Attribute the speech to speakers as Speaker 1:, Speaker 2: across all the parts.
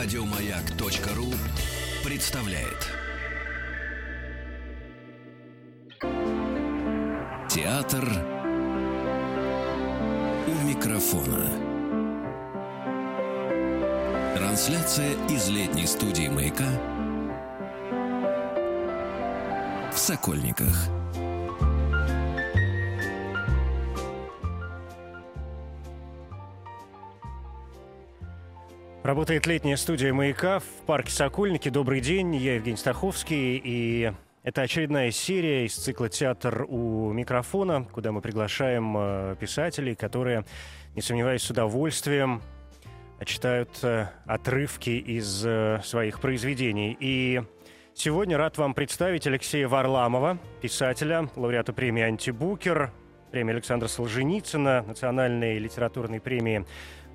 Speaker 1: Радиомаяк.ру представляет. Театр у микрофона. Трансляция из летней студии «Маяка» в Сокольниках.
Speaker 2: Работает летняя студия «Маяка» в парке «Сокольники». Добрый день, я Евгений Стаховский, и это очередная серия из цикла «Театр у микрофона», куда мы приглашаем э, писателей, которые, не сомневаюсь, с удовольствием читают э, отрывки из э, своих произведений. И сегодня рад вам представить Алексея Варламова, писателя, лауреата премии «Антибукер», премии Александра Солженицына, национальной литературной премии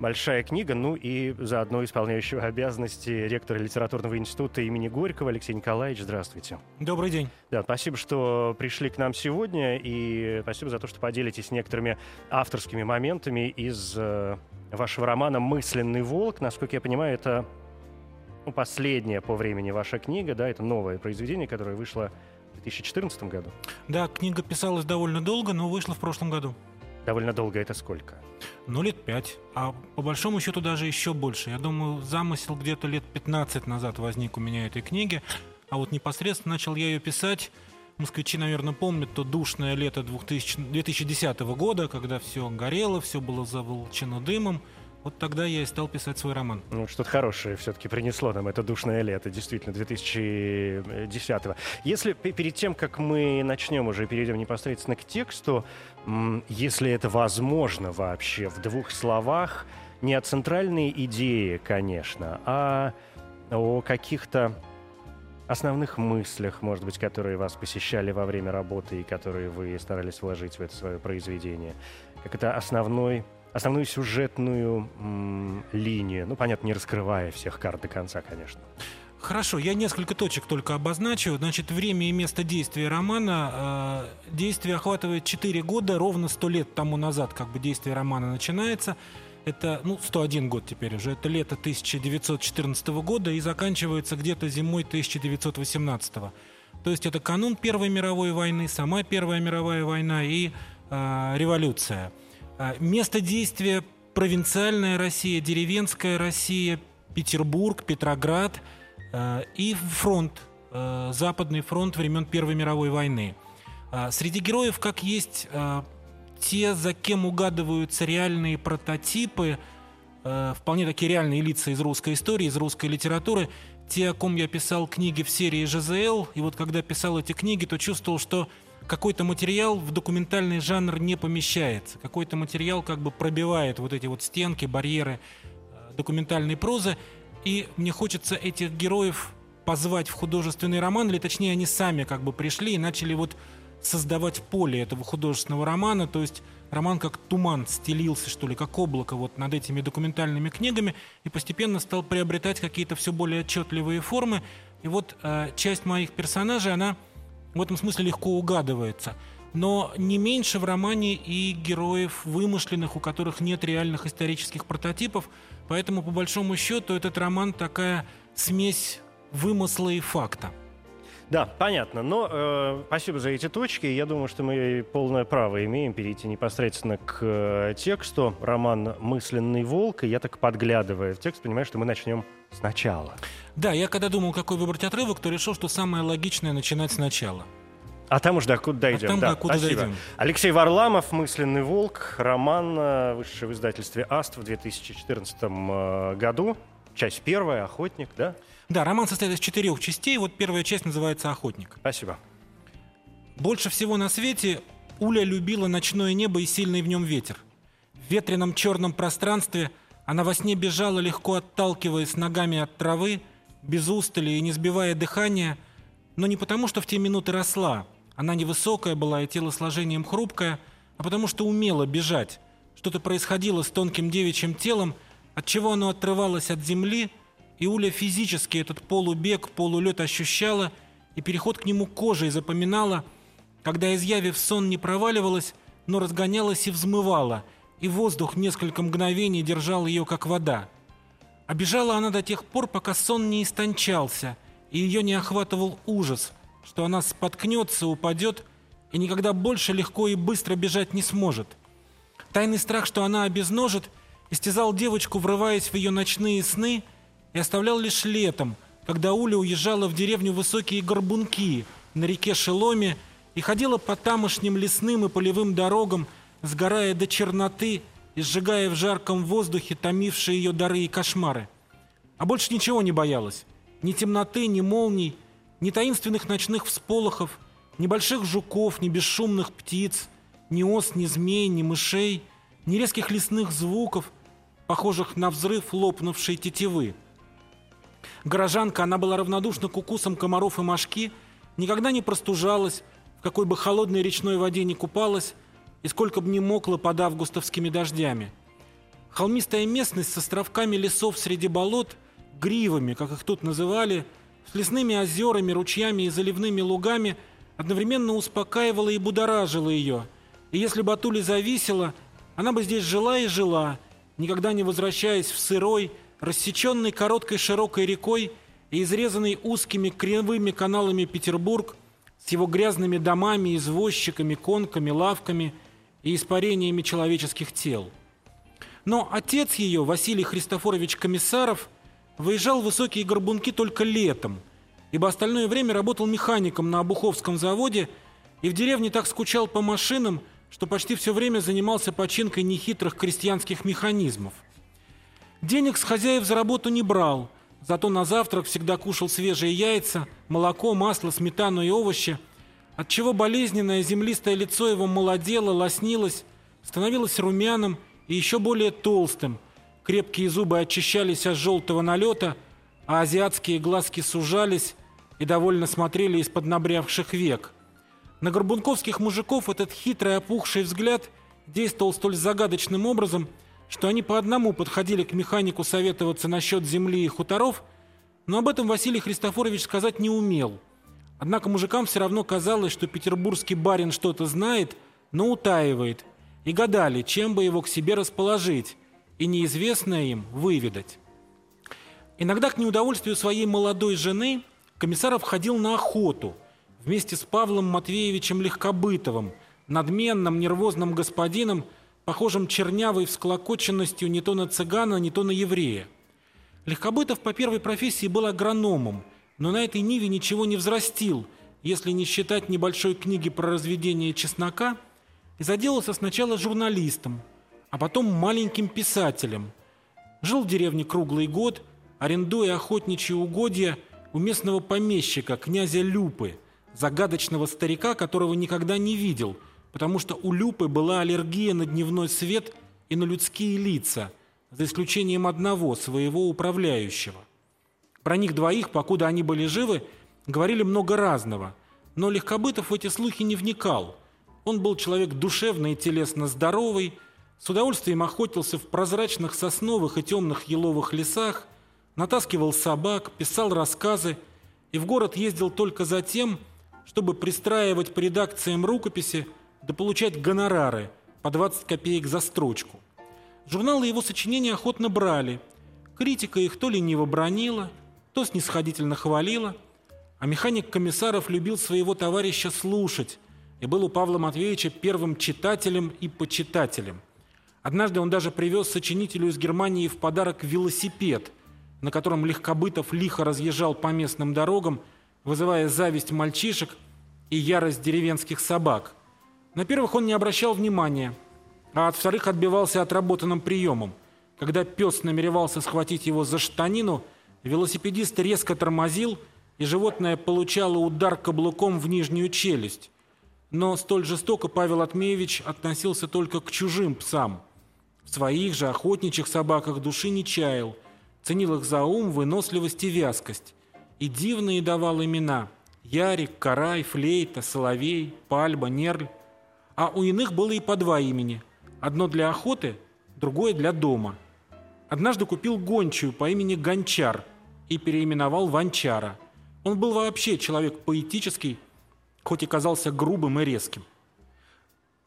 Speaker 2: большая книга, ну и заодно исполняющего обязанности ректора литературного института имени Горького Алексей Николаевич. Здравствуйте.
Speaker 3: Добрый день.
Speaker 2: Да, спасибо, что пришли к нам сегодня, и спасибо за то, что поделитесь некоторыми авторскими моментами из э, вашего романа «Мысленный волк». Насколько я понимаю, это ну, последняя по времени ваша книга, да, это новое произведение, которое вышло 2014 году.
Speaker 3: Да, книга писалась довольно долго, но вышла в прошлом году.
Speaker 2: Довольно долго это сколько?
Speaker 3: Ну, лет пять. А по большому счету даже еще больше. Я думаю, замысел где-то лет 15 назад возник у меня этой книги. А вот непосредственно начал я ее писать Москвичи, наверное, помнят то душное лето 2000, 2010 года, когда все горело, все было заволчено дымом. Вот тогда я и стал писать свой роман.
Speaker 2: Ну, что-то хорошее все-таки принесло нам это душное лето, действительно, 2010-го. Если перед тем, как мы начнем уже, перейдем непосредственно к тексту, если это возможно вообще, в двух словах, не о центральной идее, конечно, а о каких-то основных мыслях, может быть, которые вас посещали во время работы и которые вы старались вложить в это свое произведение. Как это основной основную сюжетную м, линию. Ну, понятно, не раскрывая всех карт до конца, конечно.
Speaker 3: Хорошо, я несколько точек только обозначу. Значит, время и место действия романа. Э, действие охватывает 4 года, ровно 100 лет тому назад, как бы действие романа начинается. Это, ну, 101 год теперь уже. Это лето 1914 года и заканчивается где-то зимой 1918. То есть это канун Первой мировой войны, сама Первая мировая война и э, революция. А, место действия – провинциальная Россия, деревенская Россия, Петербург, Петроград а, и фронт, а, Западный фронт времен Первой мировой войны. Среди героев как есть те, за кем угадываются реальные прототипы, вполне такие реальные лица из русской истории, из русской литературы, те, о ком я писал книги в серии ЖЗЛ, и вот когда писал эти книги, то чувствовал, что какой-то материал в документальный жанр не помещается. Какой-то материал как бы пробивает вот эти вот стенки, барьеры э, документальной прозы. И мне хочется этих героев позвать в художественный роман, или точнее они сами как бы пришли и начали вот создавать поле этого художественного романа, то есть роман как туман стелился, что ли, как облако вот над этими документальными книгами и постепенно стал приобретать какие-то все более отчетливые формы. И вот э, часть моих персонажей, она в этом смысле легко угадывается. Но не меньше в романе и героев вымышленных, у которых нет реальных исторических прототипов. Поэтому, по большому счету, этот роман такая смесь вымысла и факта.
Speaker 2: Да, понятно. Но э, спасибо за эти точки. Я думаю, что мы полное право имеем перейти непосредственно к э, тексту. Роман «Мысленный волк». И я так подглядывая в текст, понимаю, что мы начнем сначала.
Speaker 3: Да, я когда думал, какой выбрать отрывок, то решил, что самое логичное начинать сначала.
Speaker 2: А там уж докуда дойдем. А
Speaker 3: там
Speaker 2: да,
Speaker 3: докуда
Speaker 2: спасибо.
Speaker 3: дойдем.
Speaker 2: Алексей Варламов, «Мысленный волк», роман, э, вышедший в издательстве «Аст» в 2014 э, году. Часть первая, «Охотник», да?
Speaker 3: Да, роман состоит из четырех частей. Вот первая часть называется «Охотник».
Speaker 2: Спасибо.
Speaker 3: Больше всего на свете Уля любила ночное небо и сильный в нем ветер. В ветреном черном пространстве она во сне бежала, легко отталкиваясь ногами от травы, без устали и не сбивая дыхания, но не потому, что в те минуты росла. Она невысокая была и телосложением хрупкое, а потому что умела бежать. Что-то происходило с тонким девичьим телом, от чего оно отрывалось от земли – и Уля физически этот полубег, полулет ощущала и переход к нему кожей запоминала, когда, изъявив сон, не проваливалась, но разгонялась и взмывала, и воздух несколько мгновений держал ее, как вода. Обежала она до тех пор, пока сон не истончался, и ее не охватывал ужас, что она споткнется, упадет и никогда больше легко и быстро бежать не сможет. Тайный страх, что она обезножит, истязал девочку, врываясь в ее ночные сны, и оставлял лишь летом, когда Уля уезжала в деревню Высокие Горбунки на реке Шеломе и ходила по тамошним лесным и полевым дорогам, сгорая до черноты и сжигая в жарком воздухе томившие ее дары и кошмары. А больше ничего не боялась. Ни темноты, ни молний, ни таинственных ночных всполохов, ни больших жуков, ни бесшумных птиц, ни ос, ни змей, ни мышей, ни резких лесных звуков, похожих на взрыв лопнувшей тетивы. Горожанка, она была равнодушна к укусам комаров и мошки, никогда не простужалась, в какой бы холодной речной воде не купалась и сколько бы ни мокла под августовскими дождями. Холмистая местность с островками лесов среди болот, гривами, как их тут называли, с лесными озерами, ручьями и заливными лугами одновременно успокаивала и будоражила ее. И если бы от Ули зависело, она бы здесь жила и жила, никогда не возвращаясь в сырой, рассеченный короткой широкой рекой и изрезанный узкими кривыми каналами Петербург с его грязными домами, извозчиками, конками, лавками и испарениями человеческих тел. Но отец ее, Василий Христофорович Комиссаров, выезжал в высокие горбунки только летом, ибо остальное время работал механиком на Обуховском заводе и в деревне так скучал по машинам, что почти все время занимался починкой нехитрых крестьянских механизмов. Денег с хозяев за работу не брал, зато на завтрак всегда кушал свежие яйца, молоко, масло, сметану и овощи, отчего болезненное землистое лицо его молодело, лоснилось, становилось румяным и еще более толстым, крепкие зубы очищались от желтого налета, а азиатские глазки сужались и довольно смотрели из-под набрявших век. На горбунковских мужиков этот хитрый опухший взгляд действовал столь загадочным образом – что они по одному подходили к механику советоваться насчет земли и хуторов, но об этом Василий Христофорович сказать не умел. Однако мужикам все равно казалось, что петербургский барин что-то знает, но утаивает, и гадали, чем бы его к себе расположить, и неизвестное им выведать. Иногда к неудовольствию своей молодой жены Комиссаров ходил на охоту вместе с Павлом Матвеевичем Легкобытовым, надменным нервозным господином, похожим чернявой всклокоченностью не то на цыгана, не то на еврея. Легкобытов по первой профессии был агрономом, но на этой ниве ничего не взрастил, если не считать небольшой книги про разведение чеснока, и заделался сначала журналистом, а потом маленьким писателем. Жил в деревне круглый год, арендуя охотничьи угодья у местного помещика, князя Люпы, загадочного старика, которого никогда не видел – потому что у Люпы была аллергия на дневной свет и на людские лица, за исключением одного, своего управляющего. Про них двоих, покуда они были живы, говорили много разного, но Легкобытов в эти слухи не вникал. Он был человек душевный и телесно здоровый, с удовольствием охотился в прозрачных сосновых и темных еловых лесах, натаскивал собак, писал рассказы и в город ездил только за тем, чтобы пристраивать по редакциям рукописи да получать гонорары по 20 копеек за строчку. Журналы его сочинения охотно брали. Критика их то лениво бронила, то снисходительно хвалила, а механик Комиссаров любил своего товарища слушать и был у Павла Матвеевича первым читателем и почитателем. Однажды он даже привез сочинителю из Германии в подарок велосипед, на котором Легкобытов лихо разъезжал по местным дорогам, вызывая зависть мальчишек и ярость деревенских собак – на первых он не обращал внимания, а от вторых отбивался отработанным приемом. Когда пес намеревался схватить его за штанину, велосипедист резко тормозил, и животное получало удар каблуком в нижнюю челюсть. Но столь жестоко Павел Атмеевич относился только к чужим псам. В своих же охотничьих собаках души не чаял, ценил их за ум, выносливость и вязкость. И дивные давал имена – Ярик, Карай, Флейта, Соловей, Пальба, Нерль – а у иных было и по два имени. Одно для охоты, другое для дома. Однажды купил гончую по имени Гончар и переименовал в Анчара. Он был вообще человек поэтический, хоть и казался грубым и резким.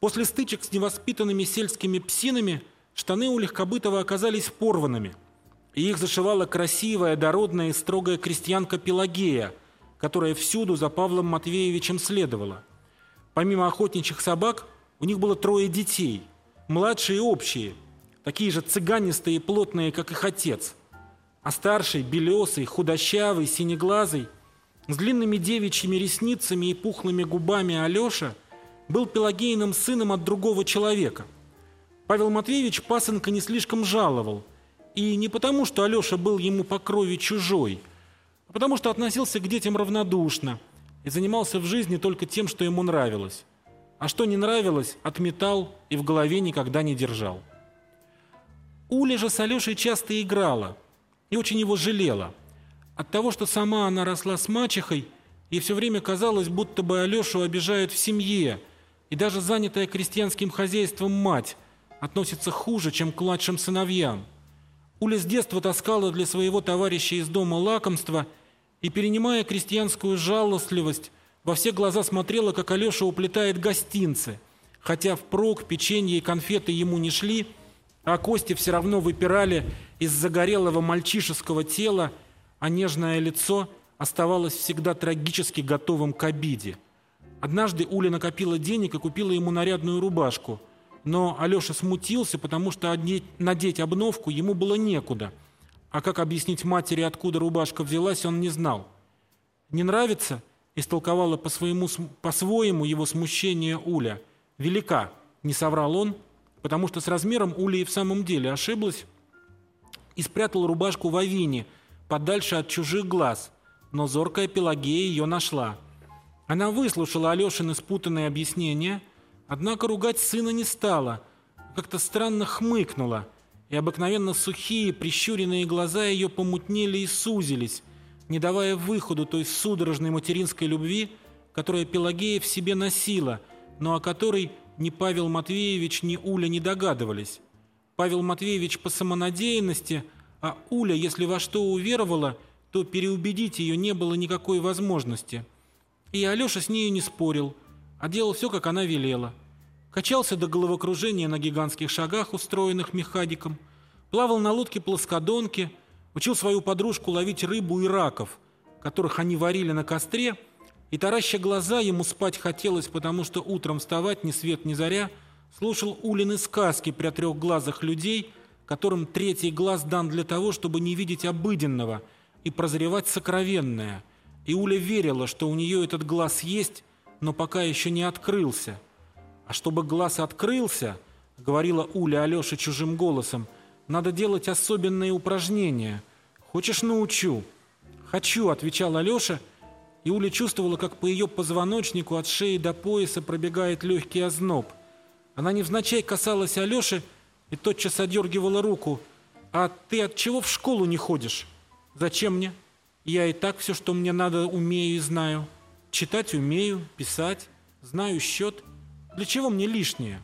Speaker 3: После стычек с невоспитанными сельскими псинами штаны у Легкобытова оказались порванными, и их зашивала красивая, дородная и строгая крестьянка Пелагея, которая всюду за Павлом Матвеевичем следовала. Помимо охотничьих собак, у них было трое детей, младшие и общие, такие же цыганистые и плотные, как их отец. А старший, белесый, худощавый, синеглазый, с длинными девичьими ресницами и пухлыми губами Алеша был Пелагейным сыном от другого человека. Павел Матвеевич пасынка не слишком жаловал, и не потому, что Алеша был ему по крови чужой, а потому что относился к детям равнодушно и занимался в жизни только тем, что ему нравилось. А что не нравилось, отметал и в голове никогда не держал. Уля же с Алешей часто играла и очень его жалела. От того, что сама она росла с мачехой, ей все время казалось, будто бы Алешу обижают в семье, и даже занятая крестьянским хозяйством мать относится хуже, чем к младшим сыновьям. Уля с детства таскала для своего товарища из дома лакомства и, перенимая крестьянскую жалостливость, во все глаза смотрела, как Алеша уплетает гостинцы, хотя впрок печенье и конфеты ему не шли, а кости все равно выпирали из загорелого мальчишеского тела, а нежное лицо оставалось всегда трагически готовым к обиде. Однажды Уля накопила денег и купила ему нарядную рубашку, но Алеша смутился, потому что надеть обновку ему было некуда, а как объяснить матери, откуда рубашка взялась, он не знал. «Не нравится?» истолковала по-своему, по-своему его смущение Уля. «Велика», — не соврал он, потому что с размером Уля и в самом деле ошиблась и спрятал рубашку в авине, подальше от чужих глаз, но зоркая Пелагея ее нашла. Она выслушала Алешины спутанные объяснения, однако ругать сына не стала, как-то странно хмыкнула, и обыкновенно сухие, прищуренные глаза ее помутнели и сузились, не давая выходу той судорожной материнской любви, которая Пелагея в себе носила, но о которой ни Павел Матвеевич, ни Уля не догадывались. Павел Матвеевич по самонадеянности, а Уля, если во что уверовала, то переубедить ее не было никакой возможности. И Алеша с нею не спорил, а делал все, как она велела. Качался до головокружения на гигантских шагах, устроенных механиком, плавал на лодке-плоскодонке – Учил свою подружку ловить рыбу и раков, которых они варили на костре, и, тараща глаза, ему спать хотелось, потому что утром вставать ни свет ни заря, слушал Улины сказки при трех глазах людей, которым третий глаз дан для того, чтобы не видеть обыденного и прозревать сокровенное. И Уля верила, что у нее этот глаз есть, но пока еще не открылся. А чтобы глаз открылся, говорила Уля Алёше чужим голосом, надо делать особенные упражнения – Хочешь, научу?» «Хочу», — отвечал Алеша, и Уля чувствовала, как по ее позвоночнику от шеи до пояса пробегает легкий озноб. Она невзначай касалась Алеши и тотчас одергивала руку. «А ты от чего в школу не ходишь?» «Зачем мне? Я и так все, что мне надо, умею и знаю. Читать умею, писать, знаю счет. Для чего мне лишнее?»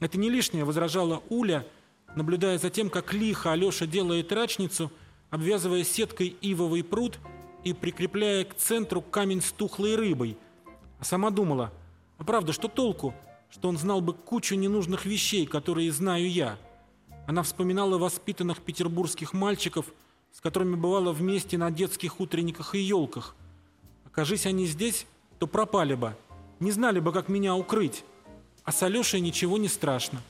Speaker 3: «Это не лишнее», — возражала Уля, наблюдая за тем, как лихо Алеша делает рачницу — обвязывая сеткой ивовый пруд и прикрепляя к центру камень с тухлой рыбой. А сама думала, а правда, что толку, что он знал бы кучу ненужных вещей, которые знаю я. Она вспоминала воспитанных петербургских мальчиков, с которыми бывала вместе на детских утренниках и елках. Окажись они здесь, то пропали бы, не знали бы, как меня укрыть. А с Алешей ничего не страшно.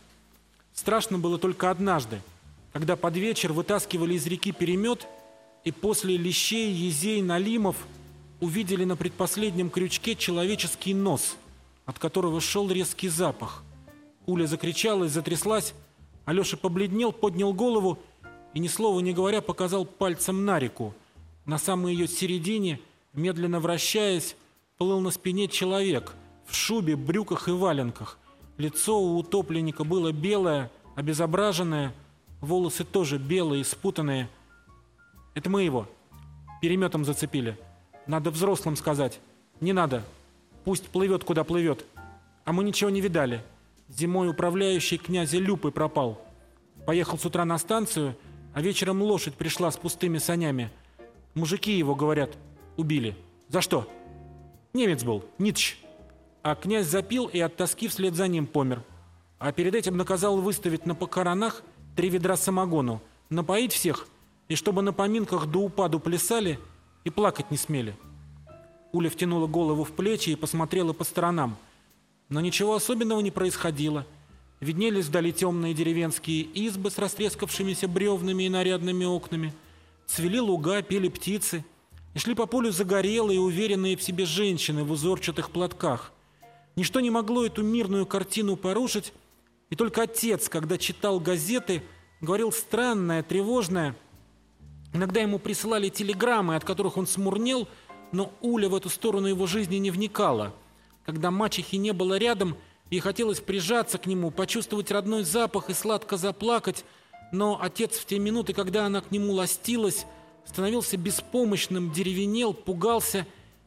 Speaker 3: Страшно было только однажды – когда под вечер вытаскивали из реки перемет, и после лещей, езей, налимов увидели на предпоследнем крючке человеческий нос, от которого шел резкий запах. Уля закричала и затряслась, Алеша побледнел, поднял голову и, ни слова не говоря, показал пальцем на реку. На самой ее середине, медленно вращаясь, плыл на спине человек в шубе, брюках и валенках. Лицо у утопленника было белое, обезображенное, Волосы тоже белые, спутанные. Это мы его. Переметом зацепили. Надо взрослым сказать. Не надо. Пусть плывет, куда плывет. А мы ничего не видали. Зимой управляющий князя Люпы пропал. Поехал с утра на станцию, а вечером лошадь пришла с пустыми санями. Мужики его, говорят, убили. За что? Немец был, Ницш. А князь запил и от тоски вслед за ним помер. А перед этим наказал выставить на похоронах – три ведра самогону, напоить всех и чтобы на поминках до упаду плясали и плакать не смели. Уля втянула голову в плечи и посмотрела по сторонам. Но ничего особенного не происходило. Виднелись вдали темные деревенские избы с растрескавшимися бревнами и нарядными окнами. Цвели луга, пели птицы. И шли по полю загорелые, уверенные в себе женщины в узорчатых платках. Ничто не могло эту мирную картину порушить, и только отец, когда читал газеты, говорил странное, тревожное. Иногда ему присылали телеграммы, от которых он смурнел – но Уля в эту сторону его жизни не вникала. Когда мачехи не было рядом, ей хотелось прижаться к нему, почувствовать родной запах и сладко заплакать, но отец в те минуты, когда она к нему ластилась, становился беспомощным, деревенел, пугался,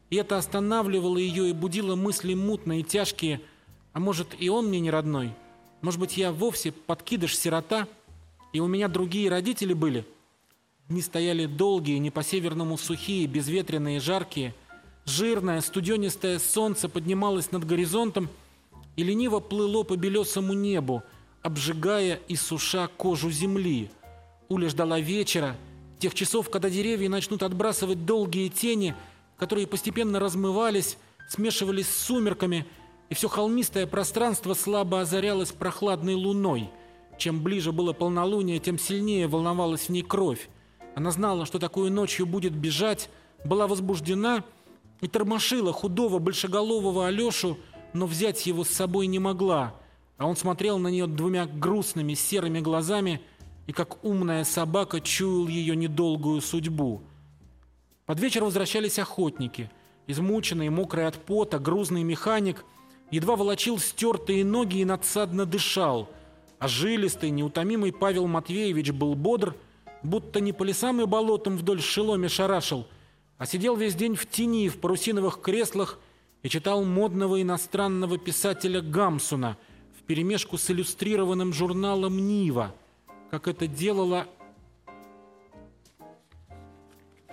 Speaker 3: и это останавливало ее и будило мысли мутные, тяжкие. А может, и он мне не родной? Может быть, я вовсе подкидыш-сирота, и у меня другие родители были?» Дни стояли долгие, не по-северному сухие, безветренные жаркие. Жирное, студенистое солнце поднималось над горизонтом и лениво плыло по белесому небу, обжигая и суша кожу земли. Уля ждала вечера, тех часов, когда деревья начнут отбрасывать долгие тени, которые постепенно размывались, смешивались с сумерками, и все холмистое пространство слабо озарялось прохладной луной. Чем ближе было полнолуние, тем сильнее волновалась в ней кровь. Она знала, что такую ночью будет бежать, была возбуждена и тормошила худого, большеголового Алешу, но взять его с собой не могла, а он смотрел на нее двумя грустными серыми глазами и как умная собака чуял ее недолгую судьбу. Под вечер возвращались охотники. Измученный, мокрый от пота, грузный механик едва волочил стертые ноги и надсадно дышал, а жилистый, неутомимый Павел Матвеевич был бодр – будто не по лесам и болотам вдоль шеломи шарашил, а сидел весь день в тени в парусиновых креслах и читал модного иностранного писателя Гамсуна вперемешку с иллюстрированным журналом «Нива», как это делала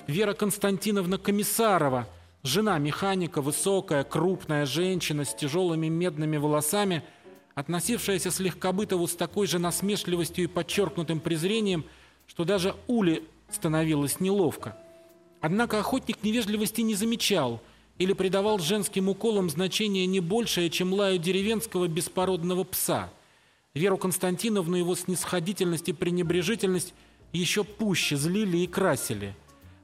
Speaker 3: Вера Константиновна Комиссарова, жена механика, высокая, крупная женщина с тяжелыми медными волосами, относившаяся слегка бытову с такой же насмешливостью и подчеркнутым презрением – что даже Уле становилось неловко. Однако охотник невежливости не замечал или придавал женским уколам значение не большее, чем лаю деревенского беспородного пса. Веру Константиновну его снисходительность и пренебрежительность еще пуще злили и красили.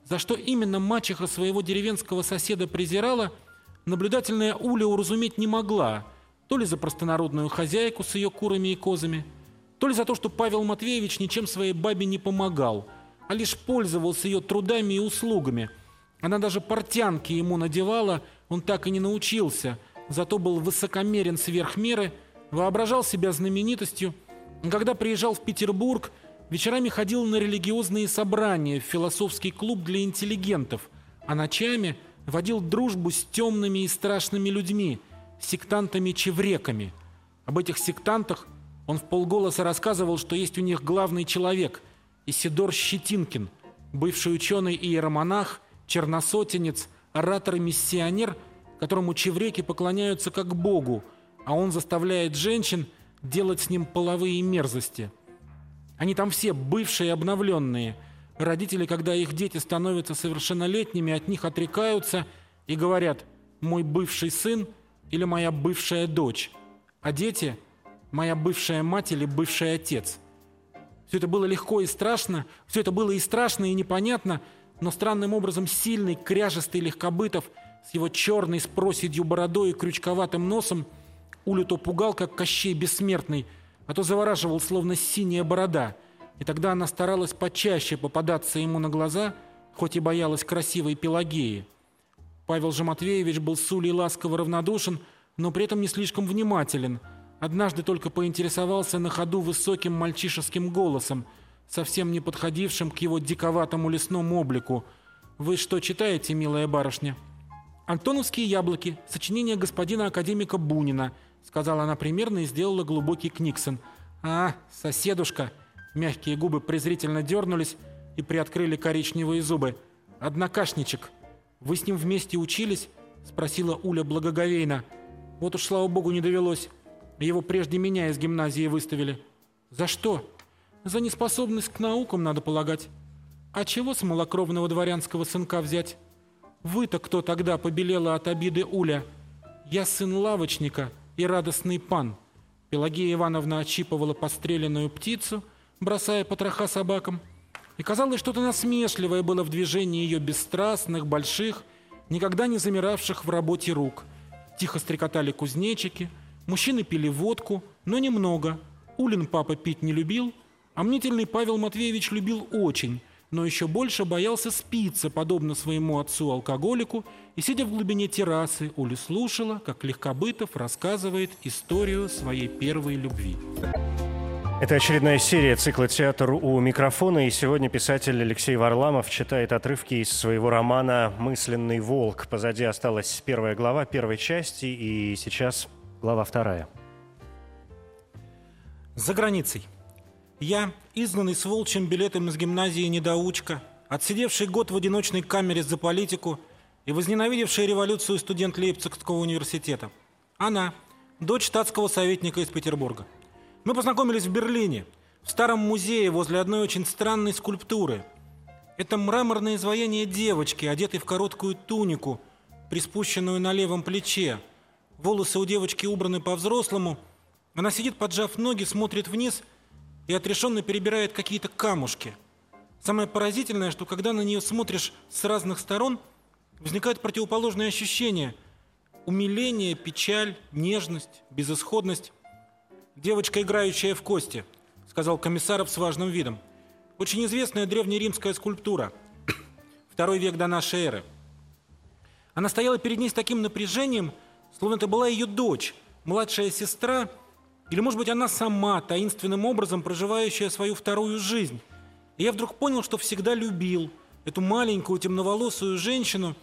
Speaker 3: За что именно мачеха своего деревенского соседа презирала, наблюдательная Уля уразуметь не могла, то ли за простонародную хозяйку с ее курами и козами – то ли за то, что Павел Матвеевич ничем своей бабе не помогал, а лишь пользовался ее трудами и услугами. Она даже портянки ему надевала, он так и не научился, зато был высокомерен сверх меры, воображал себя знаменитостью. Когда приезжал в Петербург, вечерами ходил на религиозные собрания в философский клуб для интеллигентов, а ночами водил дружбу с темными и страшными людьми, сектантами-чевреками. Об этих сектантах – он в полголоса рассказывал, что есть у них главный человек – Исидор Щетинкин, бывший ученый и иеромонах, черносотенец, оратор и миссионер, которому чевреки поклоняются как богу, а он заставляет женщин делать с ним половые мерзости. Они там все бывшие и обновленные. Родители, когда их дети становятся совершеннолетними, от них отрекаются и говорят «мой бывший сын» или «моя бывшая дочь». А дети – моя бывшая мать или бывший отец. Все это было легко и страшно, все это было и страшно, и непонятно, но странным образом сильный, кряжестый Легкобытов с его черной с проседью бородой и крючковатым носом Улю пугал, как Кощей Бессмертный, а то завораживал, словно синяя борода. И тогда она старалась почаще попадаться ему на глаза, хоть и боялась красивой Пелагеи. Павел же Матвеевич был с ласково равнодушен, но при этом не слишком внимателен – Однажды только поинтересовался на ходу высоким мальчишеским голосом, совсем не подходившим к его диковатому лесному облику. «Вы что читаете, милая барышня?» «Антоновские яблоки. Сочинение господина академика Бунина», сказала она примерно и сделала глубокий книксон. «А, соседушка!» Мягкие губы презрительно дернулись и приоткрыли коричневые зубы. «Однокашничек. Вы с ним вместе учились?» Спросила Уля благоговейно. «Вот уж, слава богу, не довелось». Его прежде меня из гимназии выставили. За что? За неспособность к наукам, надо полагать. А чего с малокровного дворянского сынка взять? Вы-то кто тогда побелела от обиды Уля? Я сын лавочника и радостный пан. Пелагея Ивановна отщипывала постреленную птицу, бросая потроха собакам. И казалось, что-то насмешливое было в движении ее бесстрастных, больших, никогда не замиравших в работе рук. Тихо стрекотали кузнечики, мужчины пили водку, но немного. Улин папа пить не любил, а мнительный Павел Матвеевич любил очень – но еще больше боялся спиться, подобно своему отцу-алкоголику, и, сидя в глубине террасы, Уля слушала, как Легкобытов рассказывает историю своей первой любви.
Speaker 2: Это очередная серия цикла «Театр у микрофона», и сегодня писатель Алексей Варламов читает отрывки из своего романа «Мысленный волк». Позади осталась первая глава первой части, и сейчас глава вторая.
Speaker 3: За границей. Я, изгнанный с волчьим билетом из гимназии недоучка, отсидевший год в одиночной камере за политику и возненавидевший революцию студент Лейпцигского университета. Она, дочь штатского советника из Петербурга. Мы познакомились в Берлине, в старом музее возле одной очень странной скульптуры. Это мраморное изваяние девочки, одетой в короткую тунику, приспущенную на левом плече. Волосы у девочки убраны по-взрослому. Она сидит, поджав ноги, смотрит вниз – и отрешенно перебирает какие-то камушки. Самое поразительное, что когда на нее смотришь с разных сторон, возникает противоположное ощущение – умиление, печаль, нежность, безысходность. «Девочка, играющая в кости», – сказал Комиссаров с важным видом. «Очень известная древнеримская скульптура. Второй век до нашей эры. Она стояла перед ней с таким напряжением, словно это была ее дочь, младшая сестра – или, может быть, она сама, таинственным образом проживающая свою вторую жизнь. И я вдруг понял, что всегда любил эту маленькую темноволосую женщину,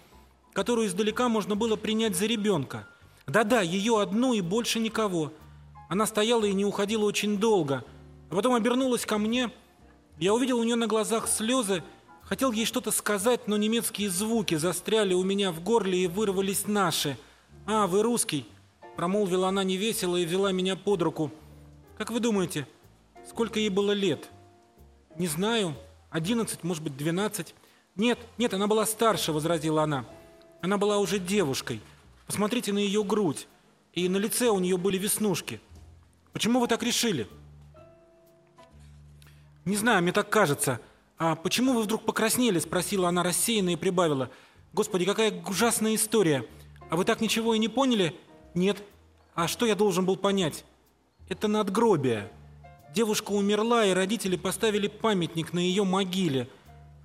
Speaker 3: которую издалека можно было принять за ребенка. Да-да, ее одну и больше никого. Она стояла и не уходила очень долго, а потом обернулась ко мне. Я увидел у нее на глазах слезы, хотел ей что-то сказать, но немецкие звуки застряли у меня в горле и вырвались наши. «А, вы русский?» Промолвила она невесело и взяла меня под руку. «Как вы думаете, сколько ей было лет?» «Не знаю. Одиннадцать, может быть, двенадцать». «Нет, нет, она была старше», — возразила она. «Она была уже девушкой. Посмотрите на ее грудь. И на лице у нее были веснушки. Почему вы так решили?» «Не знаю, мне так кажется. А почему вы вдруг покраснели?» — спросила она рассеянно и прибавила. «Господи, какая ужасная история! А вы так ничего и не поняли? Нет. А что я должен был понять? Это надгробие. Девушка умерла, и родители поставили памятник на ее могиле.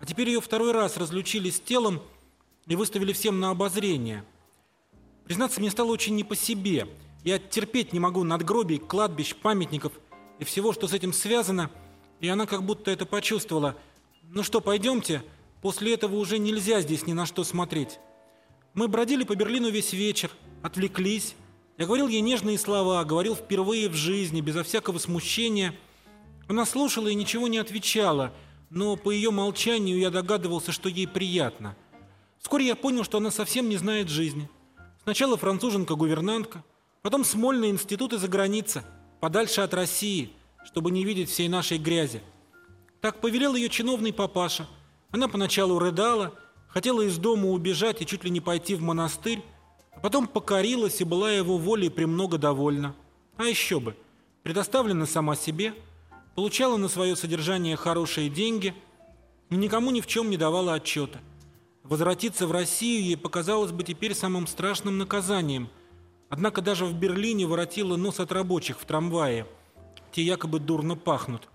Speaker 3: А теперь ее второй раз разлучили с телом и выставили всем на обозрение. Признаться, мне стало очень не по себе. Я терпеть не могу надгробий, кладбищ, памятников и всего, что с этим связано. И она как будто это почувствовала. Ну что, пойдемте? После этого уже нельзя здесь ни на что смотреть. Мы бродили по Берлину весь вечер, отвлеклись. Я говорил ей нежные слова, говорил впервые в жизни, безо всякого смущения. Она слушала и ничего не отвечала, но по ее молчанию я догадывался, что ей приятно. Вскоре я понял, что она совсем не знает жизни. Сначала француженка-гувернантка, потом Смольный институт и за граница, подальше от России, чтобы не видеть всей нашей грязи. Так повелел ее чиновный папаша. Она поначалу рыдала, хотела из дома убежать и чуть ли не пойти в монастырь, а потом покорилась и была его волей премного довольна. А еще бы, предоставлена сама себе, получала на свое содержание хорошие деньги и никому ни в чем не давала отчета. Возвратиться в Россию ей показалось бы теперь самым страшным наказанием. Однако даже в Берлине воротила нос от рабочих в трамвае. Те якобы дурно пахнут.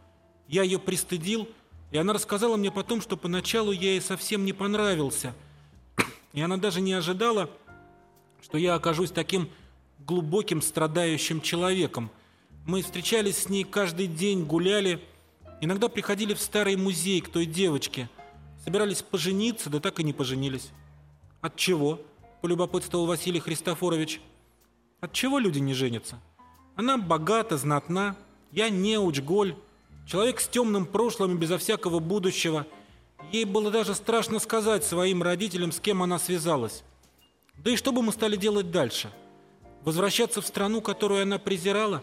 Speaker 3: Я ее пристыдил, и она рассказала мне потом, что поначалу я ей совсем не понравился. И она даже не ожидала, что я окажусь таким глубоким страдающим человеком. Мы встречались с ней каждый день, гуляли, иногда приходили в старый музей к той девочке, собирались пожениться, да так и не поженились. От чего? полюбопытствовал Василий Христофорович. От чего люди не женятся? Она богата, знатна, я неуч, голь, человек с темным прошлым и безо всякого будущего. Ей было даже страшно сказать своим родителям, с кем она связалась. Да и что бы мы стали делать дальше? Возвращаться в страну, которую она презирала?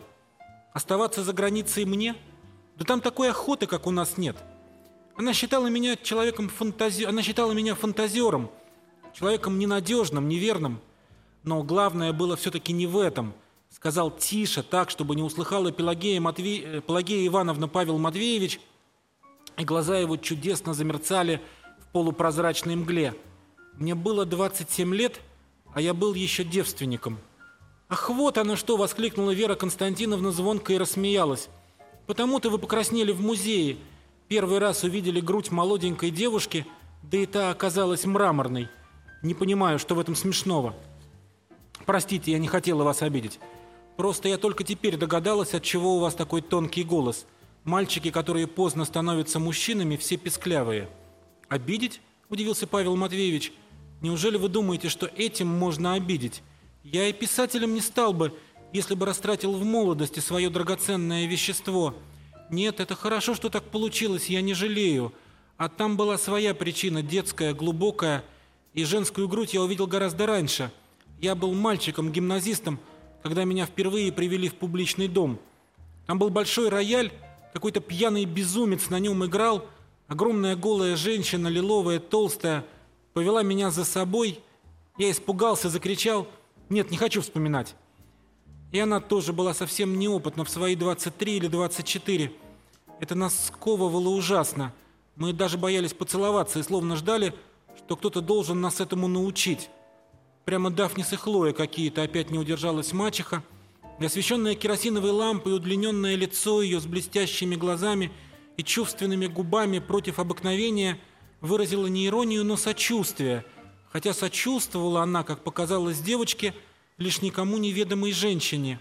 Speaker 3: Оставаться за границей мне? Да там такой охоты, как у нас, нет. Она считала меня человеком фантази... Она считала меня фантазером, человеком ненадежным, неверным. Но главное было все-таки не в этом. Сказал тише, так, чтобы не услыхала Пелагея, Матве... Э, Пелагея Ивановна Павел Матвеевич, и глаза его чудесно замерцали в полупрозрачной мгле. Мне было 27 лет, а я был еще девственником. «Ах, вот оно что!» — воскликнула Вера Константиновна звонко и рассмеялась. «Потому-то вы покраснели в музее. Первый раз увидели грудь молоденькой девушки, да и та оказалась мраморной. Не понимаю, что в этом смешного. Простите, я не хотела вас обидеть. Просто я только теперь догадалась, от чего у вас такой тонкий голос. Мальчики, которые поздно становятся мужчинами, все песклявые. Обидеть? Удивился Павел Матвеевич. Неужели вы думаете, что этим можно обидеть? Я и писателем не стал бы, если бы растратил в молодости свое драгоценное вещество. Нет, это хорошо, что так получилось, я не жалею. А там была своя причина, детская, глубокая, и женскую грудь я увидел гораздо раньше. Я был мальчиком, гимназистом, когда меня впервые привели в публичный дом. Там был большой рояль, какой-то пьяный безумец на нем играл, огромная голая женщина, лиловая, толстая, повела меня за собой. Я испугался, закричал – нет, не хочу вспоминать. И она тоже была совсем неопытна в свои 23 или 24. Это нас сковывало ужасно. Мы даже боялись поцеловаться и словно ждали, что кто-то должен нас этому научить. Прямо Дафнис и Хлоя какие-то, опять не удержалась мачеха. Освещенная керосиновой лампой удлиненное лицо ее с блестящими глазами и чувственными губами против обыкновения выразило не иронию, но сочувствие – хотя сочувствовала она, как показалось девочке, лишь никому неведомой женщине.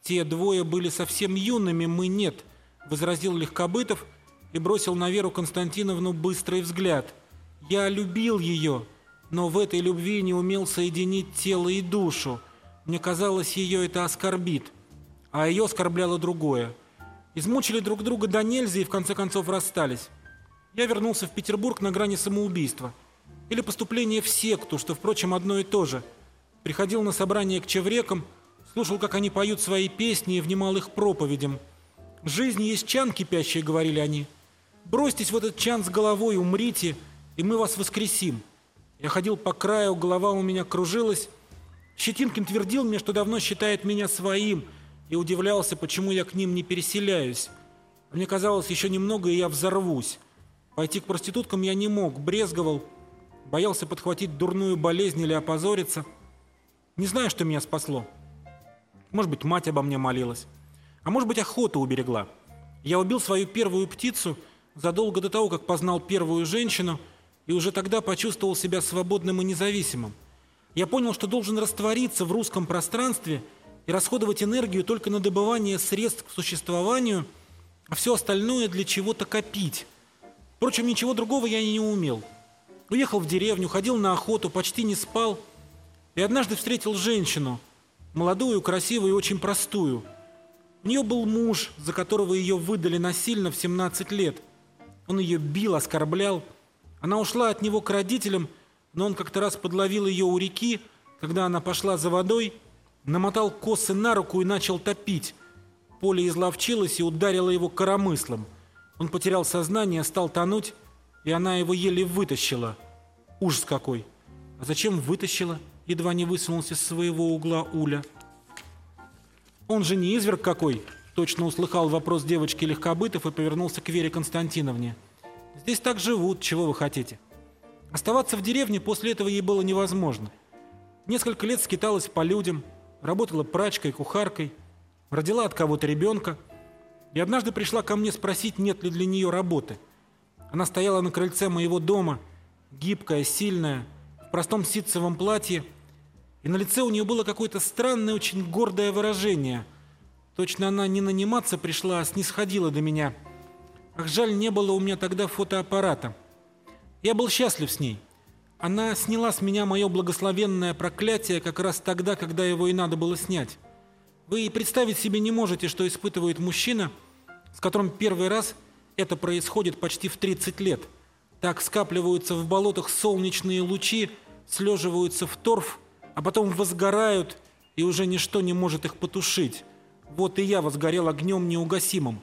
Speaker 3: «Те двое были совсем юными, мы нет», — возразил Легкобытов и бросил на Веру Константиновну быстрый взгляд. «Я любил ее, но в этой любви не умел соединить тело и душу. Мне казалось, ее это оскорбит, а ее оскорбляло другое. Измучили друг друга до нельзя и в конце концов расстались. Я вернулся в Петербург на грани самоубийства». Или поступление в секту, что, впрочем, одно и то же. Приходил на собрание к чеврекам, слушал, как они поют свои песни и внимал их проповедям. «Жизнь есть чан кипящий», — говорили они. «Бросьтесь в этот чан с головой, умрите, и мы вас воскресим». Я ходил по краю, голова у меня кружилась. Щетинкин твердил мне, что давно считает меня своим, и удивлялся, почему я к ним не переселяюсь. Мне казалось, еще немного, и я взорвусь. Пойти к проституткам я не мог, брезговал, боялся подхватить дурную болезнь или опозориться. Не знаю, что меня спасло. Может быть, мать обо мне молилась. А может быть, охота уберегла. Я убил свою первую птицу задолго до того, как познал первую женщину, и уже тогда почувствовал себя свободным и независимым. Я понял, что должен раствориться в русском пространстве и расходовать энергию только на добывание средств к существованию, а все остальное для чего-то копить. Впрочем, ничего другого я и не умел – Уехал в деревню, ходил на охоту, почти не спал. И однажды встретил женщину, молодую, красивую и очень простую. У нее был муж, за которого ее выдали насильно в 17 лет. Он ее бил, оскорблял. Она ушла от него к родителям, но он как-то раз подловил ее у реки, когда она пошла за водой, намотал косы на руку и начал топить. Поле изловчилось и ударило его коромыслом. Он потерял сознание, стал тонуть, и она его еле вытащила. Ужас какой! А зачем вытащила? Едва не высунулся из своего угла Уля. Он же не изверг какой! Точно услыхал вопрос девочки Легкобытов и повернулся к Вере Константиновне. Здесь так живут, чего вы хотите? Оставаться в деревне после этого ей было невозможно. Несколько лет скиталась по людям, работала прачкой, кухаркой, родила от кого-то ребенка и однажды пришла ко мне спросить, нет ли для нее работы – она стояла на крыльце моего дома, гибкая, сильная, в простом ситцевом платье, и на лице у нее было какое-то странное, очень гордое выражение. Точно она не наниматься пришла, а снисходила до меня. Ах, жаль, не было у меня тогда фотоаппарата. Я был счастлив с ней. Она сняла с меня мое благословенное проклятие как раз тогда, когда его и надо было снять. Вы и представить себе не можете, что испытывает мужчина, с которым первый раз это происходит почти в 30 лет. Так скапливаются в болотах солнечные лучи, слеживаются в торф, а потом возгорают, и уже ничто не может их потушить. Вот и я возгорел огнем неугасимым.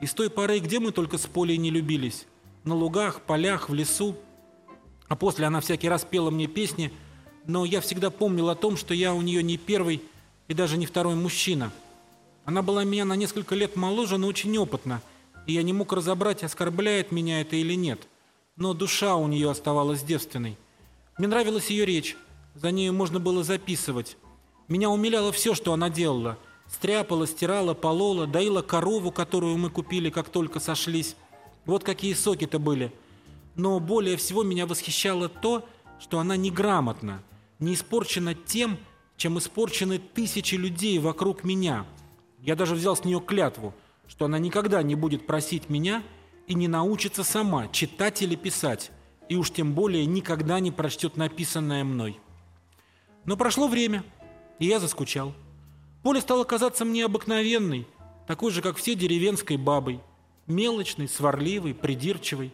Speaker 3: И с той поры, где мы только с Полей не любились? на лугах, полях, в лесу. А после она всякий раз пела мне песни, но я всегда помнил о том, что я у нее не первый и даже не второй мужчина. Она была меня на несколько лет моложе, но очень опытна, и я не мог разобрать, оскорбляет меня это или нет. Но душа у нее оставалась девственной. Мне нравилась ее речь, за нею можно было записывать. Меня умиляло все, что она делала. Стряпала, стирала, полола, доила корову, которую мы купили, как только сошлись. Вот какие соки-то были. Но более всего меня восхищало то, что она неграмотна, не испорчена тем, чем испорчены тысячи людей вокруг меня. Я даже взял с нее клятву, что она никогда не будет просить меня и не научится сама читать или писать, и уж тем более никогда не прочтет написанное мной. Но прошло время, и я заскучал. Поля стала казаться мне обыкновенной, такой же, как все деревенской бабой. Мелочной, сварливой, придирчивой.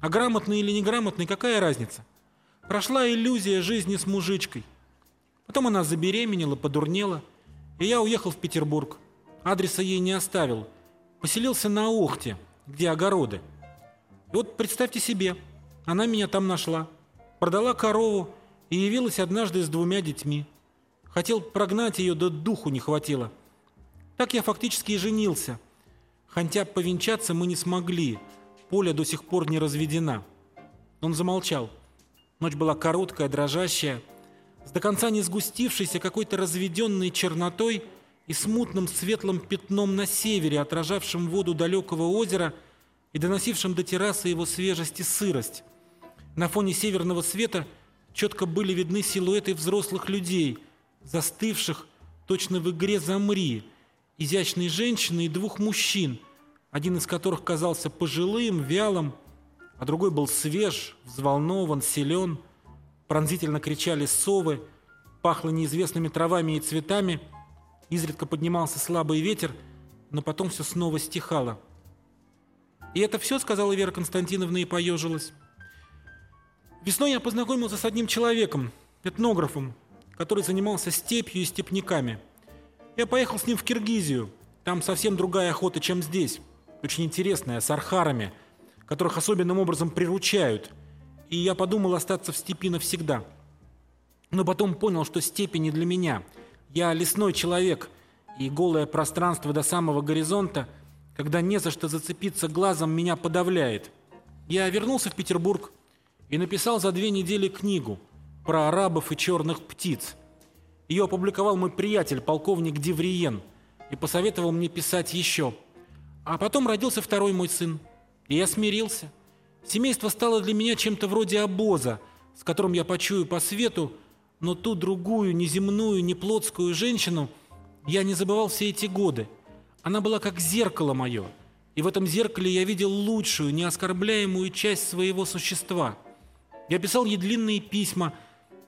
Speaker 3: А грамотный или неграмотный, какая разница? Прошла иллюзия жизни с мужичкой. Потом она забеременела, подурнела, и я уехал в Петербург. Адреса ей не оставил. Поселился на Охте, где огороды. И вот представьте себе, она меня там нашла. Продала корову и явилась однажды с двумя детьми. Хотел прогнать ее, да духу не хватило. Так я фактически и женился. Хотя повенчаться мы не смогли. Поля до сих пор не разведена. Он замолчал. Ночь была короткая, дрожащая, с до конца не сгустившейся какой-то разведенной чернотой и смутным светлым пятном на севере, отражавшим воду далекого озера и доносившим до террасы его свежесть и сырость. На фоне северного света четко были видны силуэты взрослых людей, застывших точно в игре «Замри», изящной женщины и двух мужчин, один из которых казался пожилым, вялым, а другой был свеж, взволнован, силен. Пронзительно кричали совы, пахло неизвестными травами и цветами, изредка поднимался слабый ветер, но потом все снова стихало. «И это все?» — сказала Вера Константиновна и поежилась. Весной я познакомился с одним человеком, этнографом, который занимался степью и степняками. Я поехал с ним в Киргизию. Там совсем другая охота, чем здесь. Очень интересная, с архарами, которых особенным образом приручают. И я подумал остаться в степи навсегда. Но потом понял, что степи не для меня. Я лесной человек, и голое пространство до самого горизонта, когда не за что зацепиться глазом, меня подавляет. Я вернулся в Петербург и написал за две недели книгу – про арабов и черных птиц. Ее опубликовал мой приятель, полковник Девриен, и посоветовал мне писать еще. А потом родился второй мой сын, и я смирился. Семейство стало для меня чем-то вроде обоза, с которым я почую по свету, но ту другую, неземную, неплотскую женщину я не забывал все эти годы. Она была как зеркало мое, и в этом зеркале я видел лучшую, неоскорбляемую часть своего существа. Я писал ей длинные письма –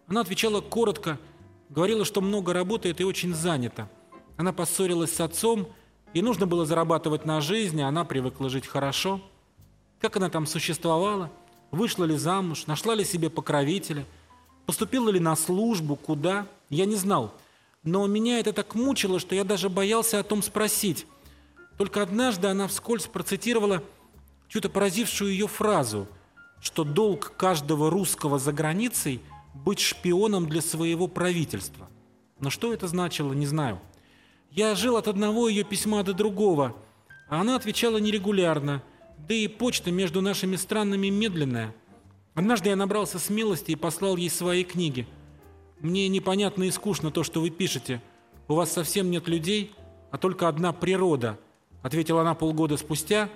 Speaker 3: она отвечала коротко, говорила, что много работает и очень занята. Она поссорилась с отцом, и нужно было зарабатывать на жизнь, а она привыкла жить хорошо. Как она там существовала? Вышла ли замуж? Нашла ли себе покровителя? Поступила ли на службу? Куда? Я не знал. Но меня это так мучило, что я даже боялся о том спросить. Только однажды она вскользь процитировала чью-то поразившую ее фразу, что долг каждого русского за границей – быть шпионом для своего правительства. Но что это значило, не знаю. Я жил от одного ее письма до другого, а она отвечала нерегулярно, да и почта между нашими странами медленная. Однажды я набрался смелости и послал ей свои книги. «Мне непонятно и скучно то, что вы пишете. У вас совсем нет людей, а только одна природа», ответила она полгода спустя,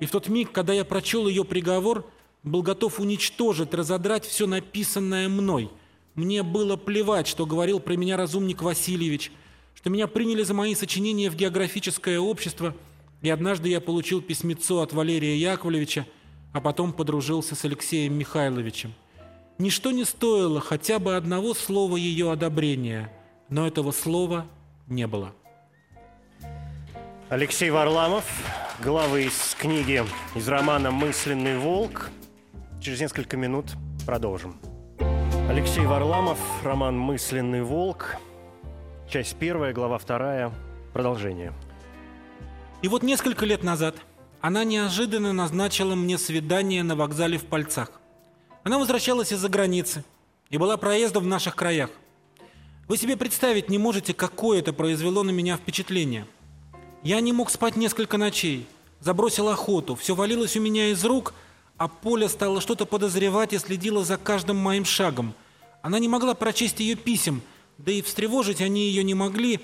Speaker 3: и в тот миг, когда я прочел ее приговор, был готов уничтожить, разодрать все написанное мной. Мне было плевать, что говорил про меня разумник Васильевич, что меня приняли за мои сочинения в географическое общество, и однажды я получил письмецо от Валерия Яковлевича, а потом подружился с Алексеем Михайловичем. Ничто не стоило хотя бы одного слова ее одобрения, но этого слова не было.
Speaker 2: Алексей Варламов, глава из книги из романа «Мысленный волк», Через несколько минут продолжим. Алексей Варламов, роман «Мысленный волк», часть первая, глава вторая, продолжение.
Speaker 3: И вот несколько лет назад она неожиданно назначила мне свидание на вокзале в Пальцах. Она возвращалась из-за границы и была проездом в наших краях. Вы себе представить не можете, какое это произвело на меня впечатление. Я не мог спать несколько ночей, забросил охоту, все валилось у меня из рук, а Поля стала что-то подозревать и следила за каждым моим шагом. Она не могла прочесть ее писем, да и встревожить они ее не могли.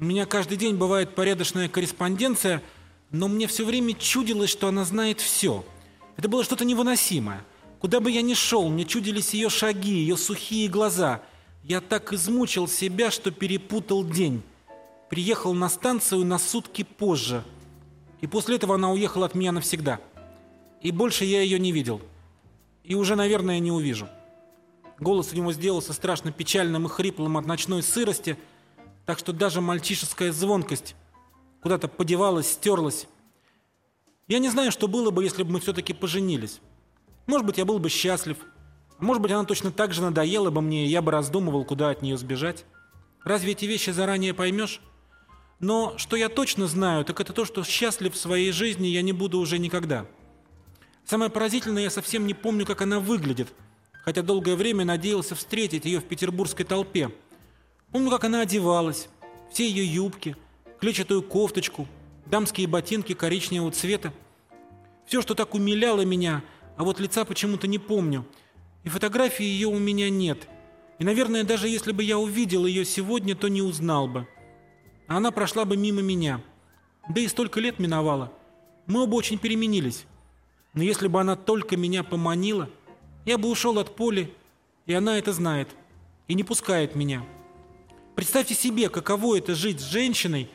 Speaker 3: У меня каждый день бывает порядочная корреспонденция, но мне все время чудилось, что она знает все. Это было что-то невыносимое. Куда бы я ни шел, мне чудились ее шаги, ее сухие глаза. Я так измучил себя, что перепутал день. Приехал на станцию на сутки позже. И после этого она уехала от меня навсегда. И больше я ее не видел. И уже, наверное, не увижу. Голос у него сделался страшно печальным и хриплым от ночной сырости, так что даже мальчишеская звонкость куда-то подевалась, стерлась. Я не знаю, что было бы, если бы мы все-таки поженились. Может быть, я был бы счастлив. Может быть, она точно так же надоела бы мне, и я бы раздумывал, куда от нее сбежать. Разве эти вещи заранее поймешь? Но что я точно знаю, так это то, что счастлив в своей жизни я не буду уже никогда. Самое поразительное, я совсем не помню, как она выглядит, хотя долгое время надеялся встретить ее в петербургской толпе. Помню, как она одевалась, все ее юбки, клетчатую кофточку, дамские ботинки коричневого цвета. Все, что так умиляло меня – а вот лица почему-то не помню. И фотографии ее у меня нет. И, наверное, даже если бы я увидел ее сегодня, то не узнал бы. А она прошла бы мимо меня. Да и столько лет миновало. Мы оба очень переменились. Но если бы она только меня поманила, я бы ушел от поля, и она это знает, и не пускает меня. Представьте себе, каково это жить с женщиной,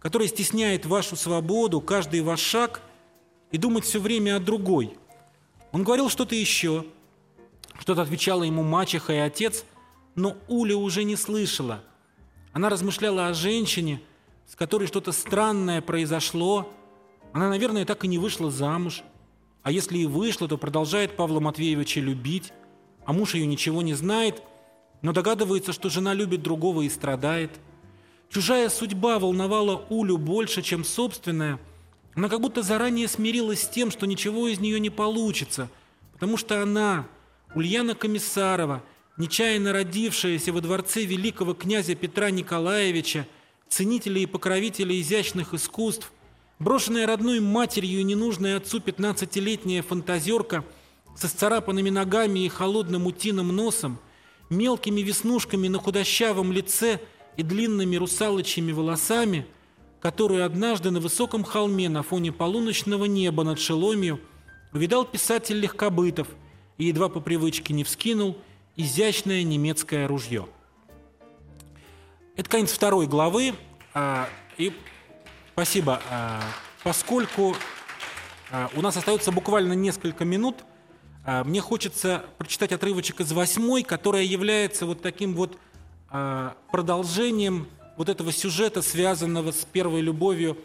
Speaker 3: которая стесняет вашу свободу, каждый ваш шаг, и думать все время о другой – он говорил что-то еще, что-то отвечала ему мачеха и отец, но Уля уже не слышала. Она размышляла о женщине, с которой что-то странное произошло. Она, наверное, так и не вышла замуж. А если и вышла, то продолжает Павла Матвеевича любить, а муж ее ничего не знает, но догадывается, что жена любит другого и страдает. Чужая судьба волновала Улю больше, чем собственная – она как будто заранее смирилась с тем, что ничего из нее не получится, потому что она, Ульяна Комиссарова, нечаянно родившаяся во дворце великого князя Петра Николаевича, ценителя и покровителя изящных искусств, брошенная родной матерью и ненужная отцу пятнадцатилетняя фантазерка со сцарапанными ногами и холодным утиным носом, мелкими веснушками на худощавом лице и длинными русалочьими волосами – которую однажды на высоком холме на фоне полуночного неба над Шеломью увидал писатель Легкобытов и едва по привычке не вскинул изящное немецкое ружье. Это конец второй главы. А, и спасибо. А, поскольку а, у нас остается буквально несколько минут, мне хочется прочитать отрывочек из восьмой, которая является вот таким вот продолжением вот этого сюжета, связанного с первой любовью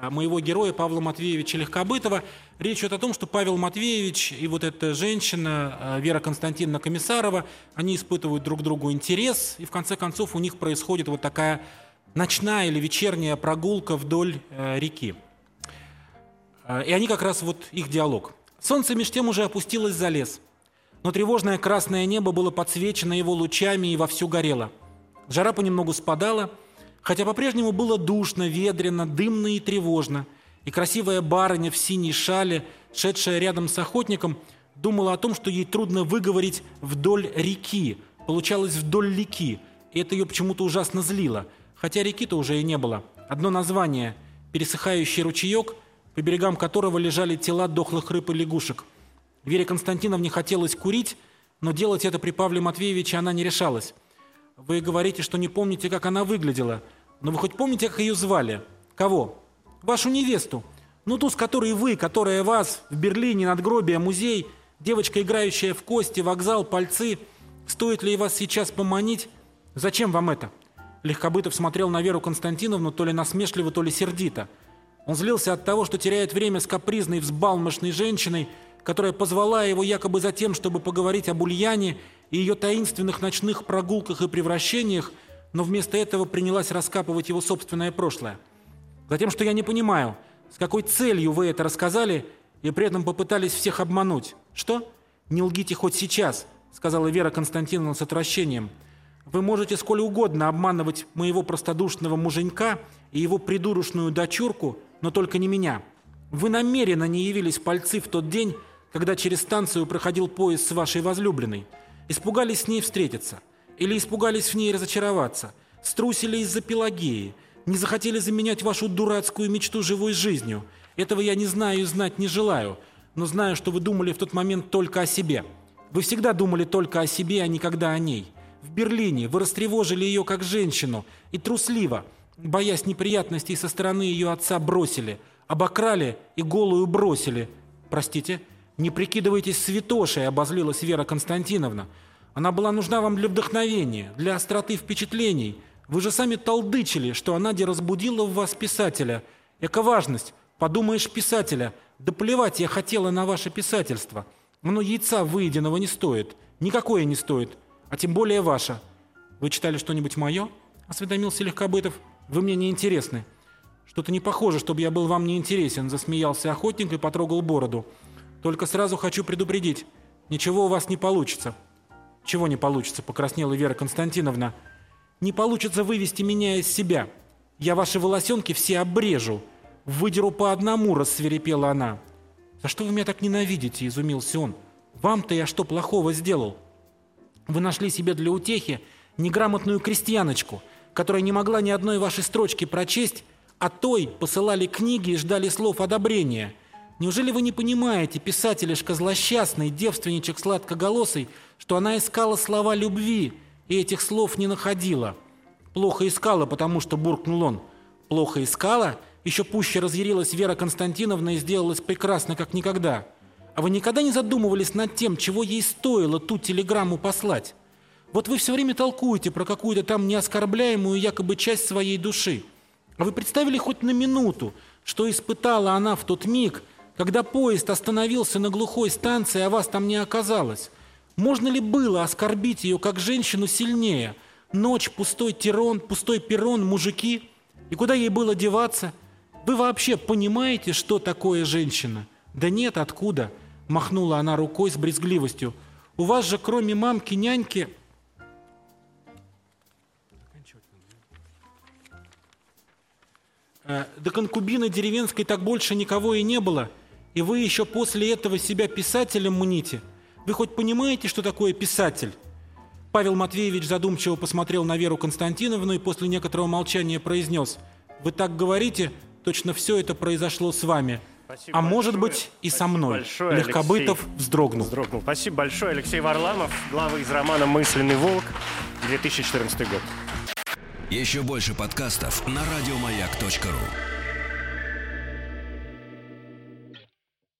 Speaker 3: а, моего героя Павла Матвеевича Легкобытова. Речь идет о том, что Павел Матвеевич и вот эта женщина, а, Вера Константиновна Комиссарова, они испытывают друг другу интерес, и в конце концов у них происходит вот такая ночная или вечерняя прогулка вдоль э, реки. А, и они как раз вот их диалог. Солнце меж тем уже опустилось за лес, но тревожное красное небо было подсвечено его лучами и вовсю горело. Жара понемногу спадала – Хотя по-прежнему было душно, ведрено, дымно и тревожно, и красивая барыня в синей шале, шедшая рядом с охотником, думала о том, что ей трудно выговорить «вдоль реки», получалось «вдоль реки», и это ее почему-то ужасно злило, хотя реки-то уже и не было. Одно название – пересыхающий ручеек, по берегам которого лежали тела дохлых рыб и лягушек. Вере Константиновне хотелось курить, но делать это при Павле Матвеевиче она не решалась. Вы говорите, что не помните, как она выглядела. Но вы хоть помните, как ее звали? Кого? Вашу невесту. Ну, ту, с которой вы, которая вас в Берлине, надгробие, музей, девочка, играющая в кости, вокзал, пальцы. Стоит ли вас сейчас поманить? Зачем вам это? Легкобытов смотрел на Веру Константиновну то ли насмешливо, то ли сердито. Он злился от того, что теряет время с капризной, взбалмошной женщиной, которая позвала его якобы за тем, чтобы поговорить об Ульяне и ее таинственных ночных прогулках и превращениях, но вместо этого принялась раскапывать его собственное прошлое. Затем, что я не понимаю, С какой целью вы это рассказали и при этом попытались всех обмануть? Что? Не лгите хоть сейчас, сказала Вера Константиновна с отвращением. Вы можете сколь угодно обманывать моего простодушного муженька и его придурочную дочурку, но только не меня. Вы намеренно не явились пальцы в тот день, когда через станцию проходил поезд с вашей возлюбленной. Испугались с ней встретиться. Или испугались в ней разочароваться. Струсили из-за Пелагеи. Не захотели заменять вашу дурацкую мечту живой жизнью. Этого я не знаю и знать не желаю. Но знаю, что вы думали в тот момент только о себе. Вы всегда думали только о себе, а никогда о ней. В Берлине вы растревожили ее как женщину и трусливо, боясь неприятностей со стороны ее отца, бросили, обокрали и голую бросили. Простите, не прикидывайтесь святошей, обозлилась Вера Константиновна. Она была нужна вам для вдохновения, для остроты впечатлений. Вы же сами толдычили, что она де разбудила в вас писателя. Эка важность, подумаешь, писателя. Да плевать я хотела на ваше писательство. Оно яйца выеденного не стоит. Никакое не стоит а тем более ваша. Вы читали что-нибудь мое?» — осведомился Легкобытов. «Вы мне не интересны». «Что-то не похоже, чтобы я был вам не интересен», — засмеялся охотник и потрогал бороду. «Только сразу хочу предупредить. Ничего у вас не получится». «Чего не получится?» — покраснела Вера Константиновна. «Не получится вывести меня из себя. Я ваши волосенки все обрежу. Выдеру по одному», — рассверепела она. «За что вы меня так ненавидите?» — изумился он. «Вам-то я что плохого сделал?» Вы нашли себе для утехи неграмотную крестьяночку, которая не могла ни одной вашей строчки прочесть, а той посылали книги и ждали слов одобрения. Неужели вы не понимаете, писателишка злосчастный, девственничек сладкоголосый, что она искала слова любви и этих слов не находила? Плохо искала, потому что буркнул он. Плохо искала? Еще пуще разъярилась Вера Константиновна и сделалась прекрасно, как никогда. А вы никогда не задумывались над тем, чего ей стоило ту телеграмму послать? Вот вы все время толкуете про какую-то там неоскорбляемую якобы часть своей души. А вы представили хоть на минуту, что испытала она в тот миг, когда поезд остановился на глухой станции, а вас там не оказалось? Можно ли было оскорбить ее как женщину сильнее? Ночь, пустой тирон, пустой перрон, мужики? И куда ей было деваться? Вы вообще понимаете, что такое женщина? Да нет, откуда? Махнула она рукой с брезгливостью. У вас же кроме мамки, няньки... Э, до конкубины деревенской так больше никого и не было. И вы еще после этого себя писателем мните. Вы хоть понимаете, что такое писатель? Павел Матвеевич задумчиво посмотрел на Веру Константиновну и после некоторого молчания произнес. Вы так говорите, точно все это произошло с вами. Спасибо а большое. может быть и со мной. Большое, Легкобытов Алексей. вздрогнул.
Speaker 2: вздрогнул. Спасибо большое, Алексей Варламов, глава из романа «Мысленный волк», 2014 год.
Speaker 1: Еще больше подкастов на радиомаяк.ру